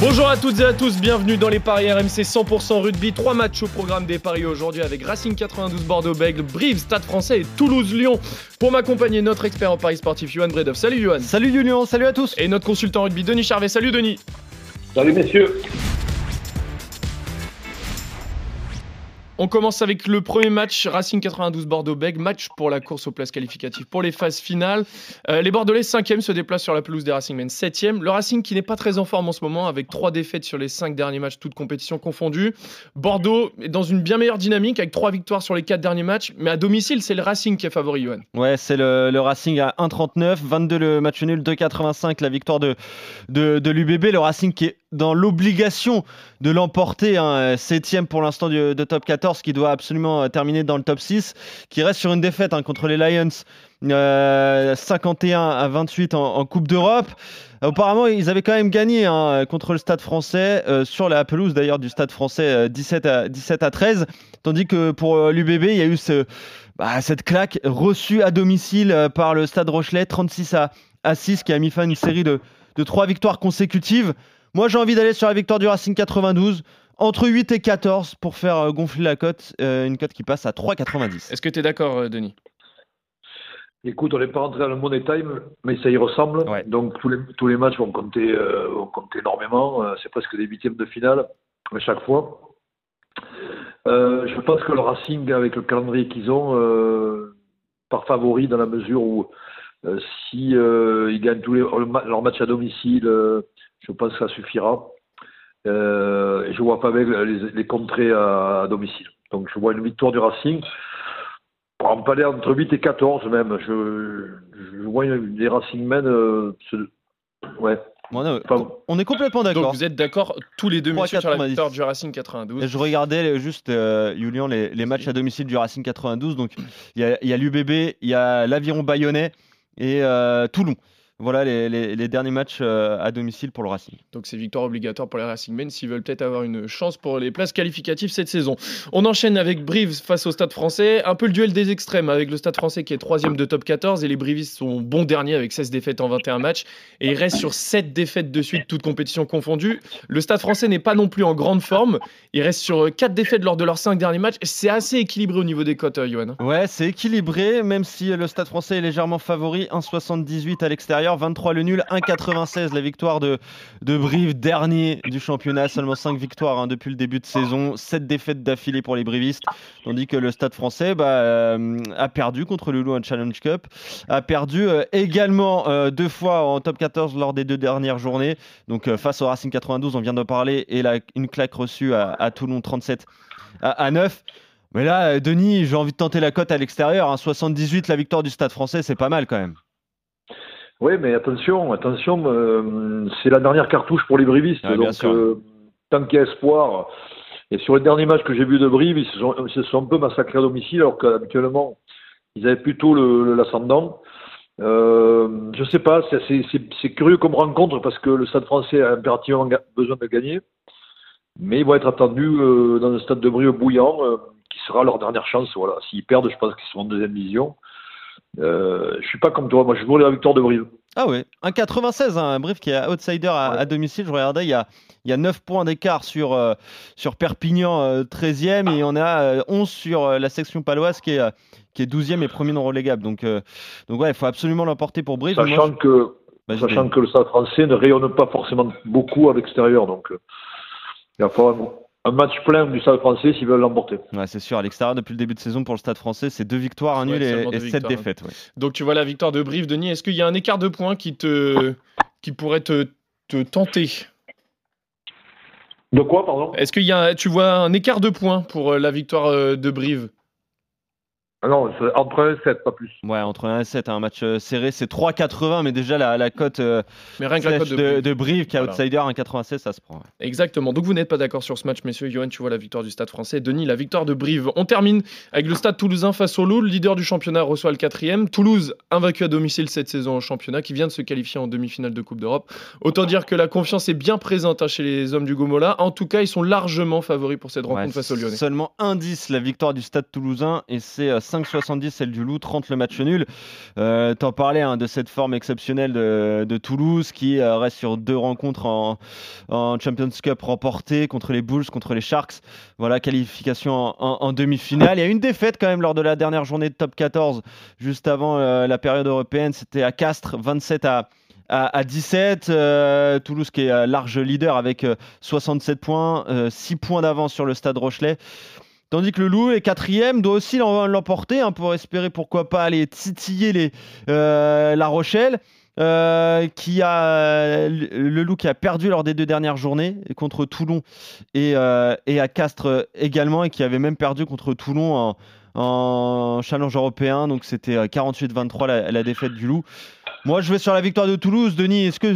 Bonjour à toutes et à tous, bienvenue dans les paris RMC 100% rugby. Trois matchs au programme des paris aujourd'hui avec Racing 92 Bordeaux-Bègles, Brive, Stade français et Toulouse-Lyon. Pour m'accompagner, notre expert en paris sportif, Johan Bredov. Salut Johan. Salut Julien, salut à tous. Et notre consultant rugby, Denis Charvet. Salut Denis. Salut messieurs. On commence avec le premier match Racing 92 Bordeaux-Bègles, match pour la course aux places qualificatives pour les phases finales. Euh, les Bordelais 5e se déplacent sur la pelouse des Racing Men 7e. Le Racing qui n'est pas très en forme en ce moment avec trois défaites sur les cinq derniers matchs, toutes compétitions confondues. Bordeaux est dans une bien meilleure dynamique avec trois victoires sur les quatre derniers matchs, mais à domicile c'est le Racing qui est favori, Johan. Ouais, c'est le, Racing à 1,39, 22 le match nul, 2,85 la victoire de, de, l'UBB. Le Racing qui est dans l'obligation de l'emporter, hein, septième pour l'instant de top 14, qui doit absolument euh, terminer dans le top 6, qui reste sur une défaite hein, contre les Lions, euh, 51 à 28 en, Coupe d'Europe. Apparemment, ils avaient quand même gagné hein, contre le Stade français, euh, sur la pelouse d'ailleurs du Stade français, euh, 17, à, 17 à 13, tandis que pour euh, l'UBB, il y a eu bah, cette claque reçue à domicile euh, par le Stade Rochelet, 36 à, à 6, qui a mis fin à une série de, de trois victoires consécutives. Moi, j'ai envie d'aller sur la victoire du Racing 92, entre 8 et 14 pour faire euh, gonfler la cote, euh, une cote qui passe à 3,90. Est-ce que tu es d'accord, euh, Denis? Écoute, on n'est pas rentré dans le money time, mais ça y ressemble. Ouais. Donc tous les, tous les matchs vont compter, euh, vont compter énormément. C'est presque des huitièmes de finale à chaque fois. Euh, je pense que le Racing, avec le calendrier qu'ils ont, euh, par favori dans la mesure où euh, si euh, ils gagnent tous les, leurs matchs à domicile, euh, je pense que ça suffira. Euh, et je vois pas les, les contrées à, à domicile. Donc je vois une victoire du Racing. Pour en parler entre 8 et 14 même. Je, je vois les Racing Men. euh, ouais. Bon, non, Enfin, on est complètement Donc d'accord. vous êtes d'accord tous les deux, messieurs, sur la 3,90. victoire du Racing 92 Je regardais juste, euh, Julien, les, les matchs à domicile du Racing 92. Donc, il y a, il y a l'UBB, il y a l'Aviron Bayonnais et euh, Toulon. Voilà les, les- les derniers matchs euh, à domicile pour le Racing. Donc c'est victoire obligatoire pour les Racing Men s'ils veulent peut-être avoir une chance pour les places qualificatives cette saison. On enchaîne avec Brive face au Stade français. Un peu le duel des extrêmes avec le Stade français qui est troisième de top 14 et les Brivistes sont bons derniers avec 16 défaites en 21 matchs. Et ils restent sur 7 défaites de suite, toutes compétitions confondues. Le Stade français n'est pas non plus en grande forme. Il reste sur 4 défaites lors de leurs 5 derniers matchs. C'est assez équilibré au niveau des cotes, euh, Johan. Ouais, c'est équilibré, même si le Stade français est légèrement favori. 1,78 à l'extérieur, 23 le nul, 1,96 la victoire de, Brive, dernier du championnat. Seulement 5 victoires hein, depuis le début de saison, 7 défaites d'affilée pour les Brivistes. Tandis que le Stade français bah, euh, a perdu contre le Challenge Cup, a perdu euh, également euh, deux fois en top 14 lors des deux dernières journées. Donc face au Racing 92, on vient de parler, et une claque reçue à, Toulon 37 à, à 9. Mais là, Denis, j'ai envie de tenter la cote à l'extérieur. hein. 78, la victoire du Stade français, c'est pas mal quand même. Oui, mais attention, attention, euh, c'est la dernière cartouche pour les brivistes. Ah, donc, euh, tant qu'il y a espoir. Et sur les derniers matchs que j'ai vus de Brive, ils se sont, ils se sont un peu massacrés à domicile, alors qu'habituellement, ils avaient plutôt l'ascendant. Euh, je sais pas, c'est- curieux comme rencontre parce que le Stade français a impérativement besoin de gagner. Mais ils vont être attendus euh, dans un stade de Brive bouillant, qui sera leur dernière chance. Voilà. S'ils perdent, je pense qu'ils seront en deuxième division. Euh, je suis pas comme toi, moi je voulais la victoire de Brive. Ah ouais, un 96, hein, un Brive qui est outsider à, Ouais. à domicile. Je regardais, il y a, il y a 9 points d'écart sur, euh, sur Perpignan, euh, 13e, et on a euh, 11 sur euh, la section paloise qui est, euh, qui est 12e et premier non relégable. Donc, euh, donc ouais, il faut absolument l'emporter pour Brive. Moi, Sachant que sachant que le Stade français ne rayonne pas forcément beaucoup à l'extérieur. Donc, euh, il va falloir un match plein du Stade français s'ils veulent l'emporter. Ouais, c'est sûr, à l'extérieur, depuis le début de saison pour le Stade français, c'est deux victoires, un Ouais, nul et, sept victoires, hein. défaites. ouais. Donc tu vois la victoire de Brive, Denis. Est-ce qu'il y a un écart de points qui, te... qui pourrait te, te tenter? De quoi, pardon? Est-ce qu'il y a, tu vois un écart de points pour euh, la victoire euh, de Brive? Non, c'est entre 1 et 7, pas plus. Ouais, entre 1 et 7, un match euh, serré, c'est 3,80, mais déjà la, la cote euh, Mais rien que la slash cote de, de, de Brive, qui est Voilà. outsider, 1,96, ça se prend. ouais. Exactement. Donc vous n'êtes pas d'accord sur ce match, messieurs. Johan, tu vois la victoire du Stade français. Denis, la victoire de Brive. On termine avec le Stade toulousain face au Loup. Le leader du championnat reçoit le quatrième. Toulouse, invaincu à domicile cette saison au championnat, qui vient de se qualifier en demi-finale de Coupe d'Europe. Autant dire que la confiance est bien présente hein, chez les hommes du Gomola. En tout cas, ils sont largement favoris pour cette rencontre Ouais, face aux Lyonnais. Seulement 1,10 la victoire du Stade toulousain et c'est euh, 5,70 celle du Loup, 30 le match nul. Euh, T'en parlais hein, de cette forme exceptionnelle de, Toulouse qui euh, reste sur deux rencontres en, Champions Cup remportées contre les Bulls, contre les Sharks. Voilà, qualification en, demi-finale. Il y a une défaite quand même lors de la dernière journée de top 14, juste avant euh, la période européenne. C'était à Castres, 27 à, à, à 17. Euh, Toulouse qui est large leader avec euh, 67 points, 6 points d'avance sur le stade Rochelet. Tandis que le Loup est quatrième, doit aussi l'em- l'emporter hein, pour espérer pourquoi pas aller titiller les, euh, La Rochelle. euh, qui a le Loup qui a perdu lors des deux dernières journées contre Toulon et, euh, et à Castres également et qui avait même perdu contre Toulon en, en challenge européen donc c'était euh, 48-23 la, la défaite du Loup. Moi je vais sur la victoire de Toulouse. Denis, est-ce que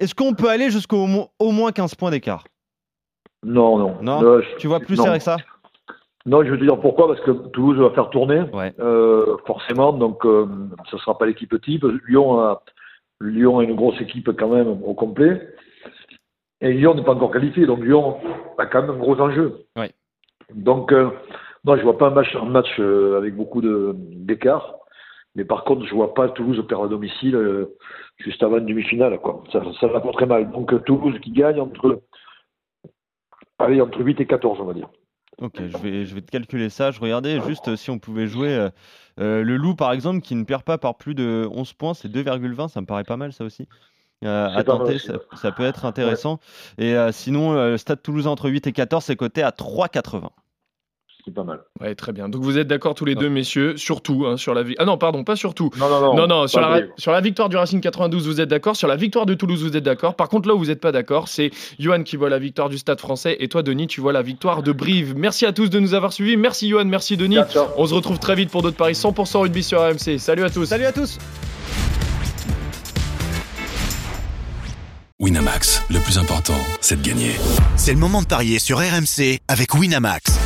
est-ce qu'on peut aller jusqu'au mo- au moins 15 points d'écart? Non, non. Non, Euh, je- Tu vois plus que ça? Non, je vais te dire pourquoi, parce que Toulouse va faire tourner, Ouais. euh, forcément, donc euh, ce ne sera pas l'équipe type. Lyon a, Lyon a une grosse équipe quand même au complet. Et Lyon n'est pas encore qualifié, donc Lyon a quand même un gros enjeu. Ouais. Donc, euh, non, je vois pas un match, un match euh, avec beaucoup d'écart. Mais par contre, je vois pas Toulouse perdre à domicile euh, juste avant une demi-finale. Ça, ça va pas très mal. Donc Toulouse qui gagne entre, allez, entre 8 et 14, on va dire. Ok, je vais, je vais te calculer ça. Je regardais juste euh, si on pouvait jouer euh, euh, le loup, par exemple, qui ne perd pas par plus de 11 points, c'est 2,20. Ça me paraît pas mal, ça aussi. Euh, à tenter, ça, peut être intéressant. Et euh, sinon, le Stade Toulousain entre 8 et 14, c'est coté à 3,80. C'est pas mal. Ouais, très bien. Donc vous êtes d'accord tous les deux, messieurs, surtout hein, sur la vie. Ah non, pardon, pas surtout. Non, non, non. Non, non, sur la, vrai. sur la victoire du Racing 92, vous êtes d'accord. Sur la victoire de Toulouse, vous êtes d'accord. Par contre, là où vous n'êtes pas d'accord, c'est Johan qui voit la victoire du Stade français et toi, Denis, tu vois la victoire de Brive. Merci à tous de nous avoir suivis. Merci, Johan. Merci, Denis. On se retrouve très vite pour d'autres paris 100% rugby sur AMC. Salut à tous. Salut à tous Winamax, le plus important, c'est de gagner. C'est le moment de parier sur RMC avec Winamax.